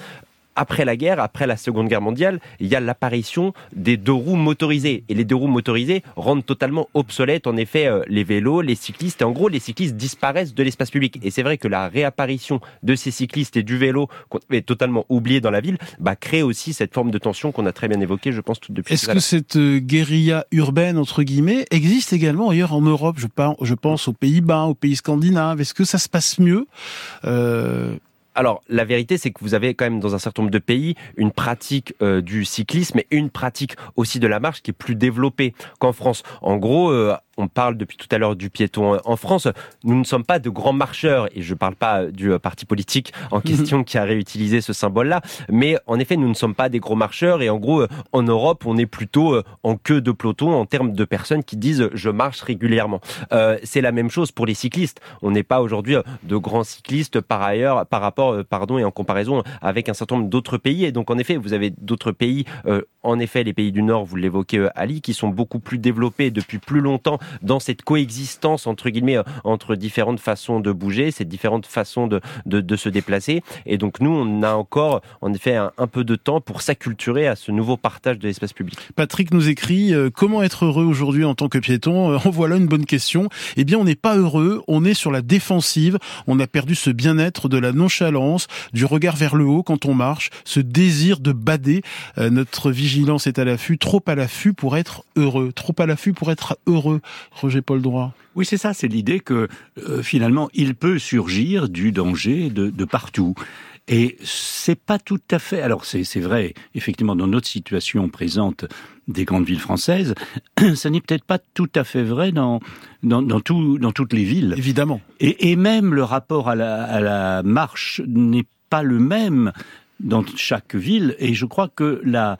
après la guerre, après la Seconde Guerre mondiale, il y a l'apparition des deux roues motorisées. Et les deux roues motorisées rendent totalement obsolètes, en effet, euh, les vélos, les cyclistes. Et en gros, les cyclistes disparaissent de l'espace public. Et c'est vrai que la réapparition de ces cyclistes et du vélo, qu'on avait totalement oublié dans la ville, bah, crée aussi cette forme de tension qu'on a très bien évoquée, je pense, tout depuis. Est-ce que cette euh, guérilla urbaine, entre guillemets, existe également ailleurs en Europe? Je, pense, je pense aux Pays-Bas, aux pays scandinaves. Est-ce que ça se passe mieux? Euh alors, la vérité, c'est que vous avez quand même dans un certain nombre de pays une pratique euh, du cyclisme et une pratique aussi de la marche qui est plus développée qu'en France. En gros, euh, on parle depuis tout à l'heure du piéton en France. Nous ne sommes pas de grands marcheurs, et je ne parle pas du parti politique en (laughs) question qui a réutilisé ce symbole-là, mais en effet, nous ne sommes pas des gros marcheurs, et en gros, en Europe, on est plutôt en queue de peloton en termes de personnes qui disent je marche régulièrement. c'est la même chose pour les cyclistes. On n'est pas aujourd'hui de grands cyclistes par ailleurs, par rapport, pardon, et en comparaison avec un certain nombre d'autres pays. Et donc, en effet, vous avez d'autres pays, en effet, les pays du Nord, vous l'évoquez, Ali, qui sont beaucoup plus développés depuis plus longtemps dans cette coexistence entre guillemets entre différentes façons de bouger, ces différentes façons de, de, se déplacer. Et donc nous, on a encore en effet un, peu de temps pour s'acculturer à ce nouveau partage de l'espace public. Patrick nous écrit euh, comment être heureux aujourd'hui en tant que piéton. Euh, en voilà une bonne question. Eh bien, on n'est pas heureux, on est sur la défensive. On a perdu ce bien-être de la nonchalance, du regard vers le haut quand on marche, ce désir de bader. Euh, notre vigilance est à l'affût, trop à l'affût pour être heureux, trop à l'affût pour être heureux. Roger Paul Droit. Oui, c'est ça, c'est l'idée que euh, finalement, il peut surgir du danger de, de partout. Et c'est pas tout à fait. Alors c'est vrai, effectivement, dans notre situation présente des grandes villes françaises, (clears throat) ça n'est peut-être pas tout à fait vrai dans dans, dans, tout, dans toutes les villes. Évidemment. Et, et même le rapport à la, à la marche n'est pas le même dans chaque ville. Et je crois que la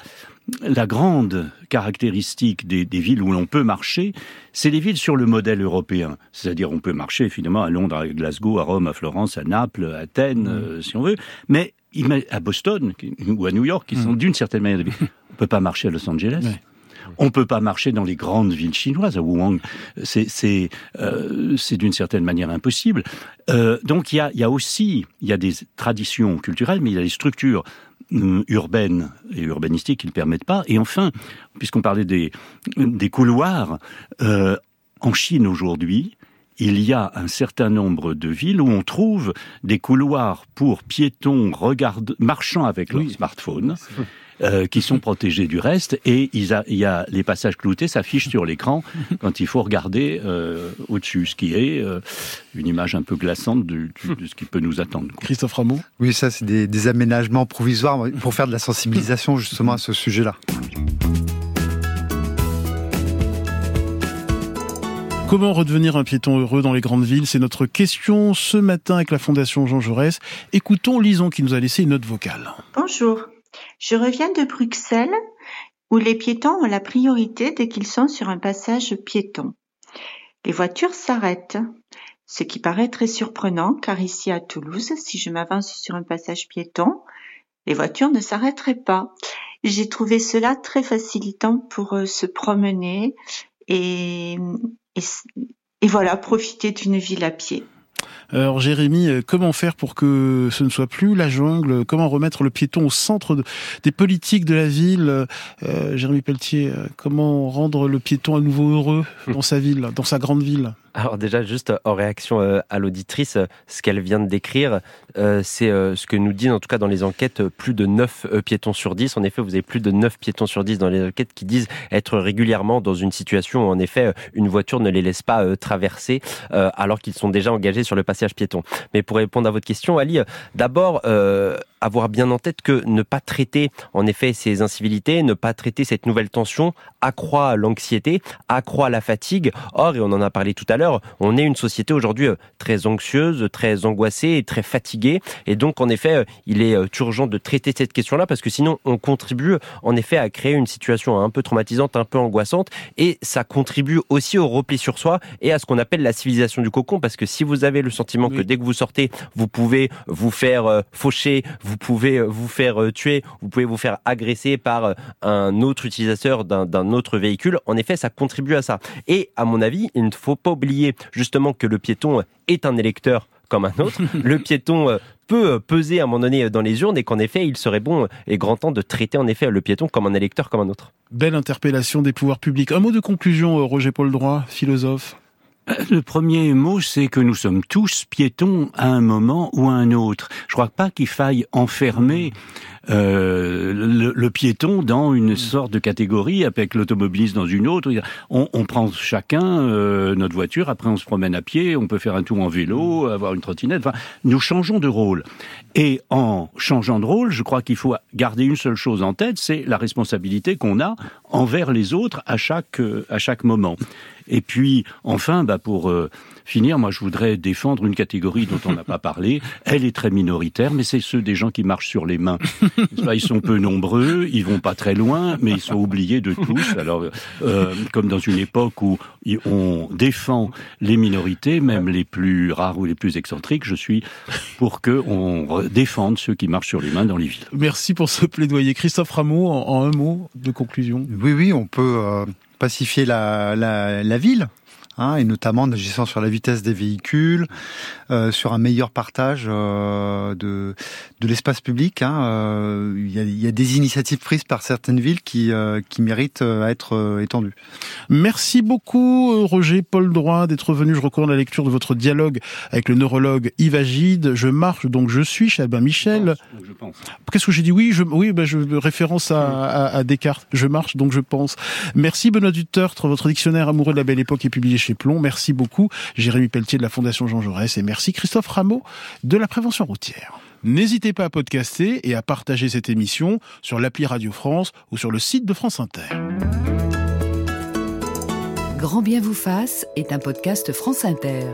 la grande caractéristique des, villes où l'on peut marcher, c'est les villes sur le modèle européen. C'est-à-dire, on peut marcher finalement à Londres, à Glasgow, à Rome, à Florence, à Naples, à Athènes, mmh. euh, si on veut. Mais à Boston ou à New York, qui sont mmh. d'une certaine manière des villes. (laughs) On peut pas marcher à Los Angeles. On peut pas marcher dans les grandes villes chinoises, à Wuhan. C'est euh, d'une certaine manière impossible. Euh, donc il y a y a aussi il y a des traditions culturelles, mais il y a des structures euh, urbaines et urbanistiques qui ne permettent pas. Et enfin, puisqu'on parlait des, des couloirs, euh, en Chine aujourd'hui, il y a un certain nombre de villes où on trouve des couloirs pour piétons marchant avec leur smartphone. Euh, qui sont protégés du reste et il y a les passages cloutés s'affichent sur l'écran (laughs) quand il faut regarder euh, au-dessus, ce qui est euh, une image un peu glaçante de, de, ce qui peut nous attendre. Christophe Rameau Oui, ça c'est des, des aménagements provisoires pour faire de la sensibilisation justement à ce sujet-là. Comment redevenir un piéton heureux dans les grandes villes? C'est notre question ce matin avec la Fondation Jean Jaurès. Écoutons Lison qui nous a laissé une note vocale. Bonjour. Je reviens de Bruxelles, où les piétons ont la priorité dès qu'ils sont sur un passage piéton. Les voitures s'arrêtent, ce qui paraît très surprenant car ici à Toulouse, si je m'avance sur un passage piéton, les voitures ne s'arrêteraient pas. J'ai trouvé cela très facilitant pour euh, se promener et, et voilà, profiter d'une ville à pied. Alors Jérémy, euh, comment faire pour que ce ne soit plus la jungle? Comment remettre le piéton au centre des politiques de la ville? Euh, Jérémy Pelletier, euh, comment rendre le piéton à nouveau heureux dans sa ville, dans sa grande ville? Alors déjà, juste en réaction euh, à l'auditrice, ce qu'elle vient de décrire, euh, c'est euh, ce que nous disent en tout cas dans les enquêtes plus de 9 piétons sur 10. En effet, vous avez plus de 9 piétons sur 10 dans les enquêtes qui disent être régulièrement dans une situation où en effet une voiture ne les laisse pas traverser alors qu'ils sont déjà engagés sur le passage piéton. Mais pour répondre à votre question, Ali, d'abord avoir bien en tête que ne pas traiter en effet ces incivilités, ne pas traiter cette nouvelle tension accroît l'anxiété, accroît la fatigue. Or, et on en a parlé tout à l'heure, on est une société aujourd'hui euh, très anxieuse, très angoissée et très fatiguée. Et donc, en effet, euh, il est euh, urgent de traiter cette question-là parce que sinon, on contribue en effet à créer une situation un peu traumatisante, un peu angoissante. Et ça contribue aussi au repli sur soi et à ce qu'on appelle la civilisation du cocon parce que si vous avez le sentiment que dès que vous sortez, vous pouvez vous faire faucher, vous vous pouvez euh, vous faire euh, tuer, vous pouvez vous faire agresser par euh, un autre utilisateur d'un autre véhicule. En effet, ça contribue à ça. Et à mon avis, il ne faut pas oublier justement que le piéton est un électeur comme un autre. (laughs) le piéton peut peser à un moment donné dans les urnes et qu'en effet, il serait bon et grand temps de traiter en effet le piéton comme un électeur comme un autre. Belle interpellation des pouvoirs publics. Un mot de conclusion, Roger Paul Droit, philosophe. Le premier mot, c'est que nous sommes tous piétons à un moment ou à un autre. Je crois pas qu'il faille enfermer euh, le, piéton dans une sorte de catégorie avec l'automobiliste dans une autre. On, on prend chacun euh, notre voiture, après on se promène à pied, on peut faire un tour en vélo, avoir une trottinette. Enfin, nous changeons de rôle. Et en changeant de rôle, je crois qu'il faut garder une seule chose en tête, c'est la responsabilité qu'on a envers les autres à chaque à chaque moment. Et puis, enfin, bah, pour euh, finir, moi, je voudrais défendre une catégorie dont on n'a pas (laughs) parlé. Elle est très minoritaire, mais c'est ceux des gens qui marchent sur les mains. (laughs) (laughs) Ils sont peu nombreux, ils vont pas très loin, mais ils sont oubliés de tous. Alors, euh, comme dans une époque où on défend les minorités, même les plus rares ou les plus excentriques, je suis pour que on défende ceux qui marchent sur les mains dans les villes. Merci pour ce plaidoyer. Christophe Rameau, en, un mot de conclusion. Oui, oui, on peut euh, pacifier la, la, la ville Hein, et notamment en agissant sur la vitesse des véhicules, euh, sur un meilleur partage euh, de, de l'espace public. Hein, euh, il, y a, il, y a, des initiatives prises par certaines villes qui, euh, qui méritent à être étendues. Merci beaucoup Roger Paul Droit d'être venu. Je recommande la lecture de votre dialogue avec le neurologue Yves Agide. Je marche donc je suis chez Albin Michel. Qu'est-ce que j'ai dit? Oui, je, oui, ben je référence à, à, à, Descartes. Je marche donc je pense. Merci Benoît Dutertre. Votre dictionnaire amoureux de la belle époque est publié chez Plomb. Merci beaucoup Jérémy Pelletier de la Fondation Jean Jaurès et merci Christophe Rameau de la prévention routière. N'hésitez pas à podcaster et à partager cette émission sur l'appli Radio France ou sur le site de France Inter. Grand bien vous fasse est un podcast France Inter.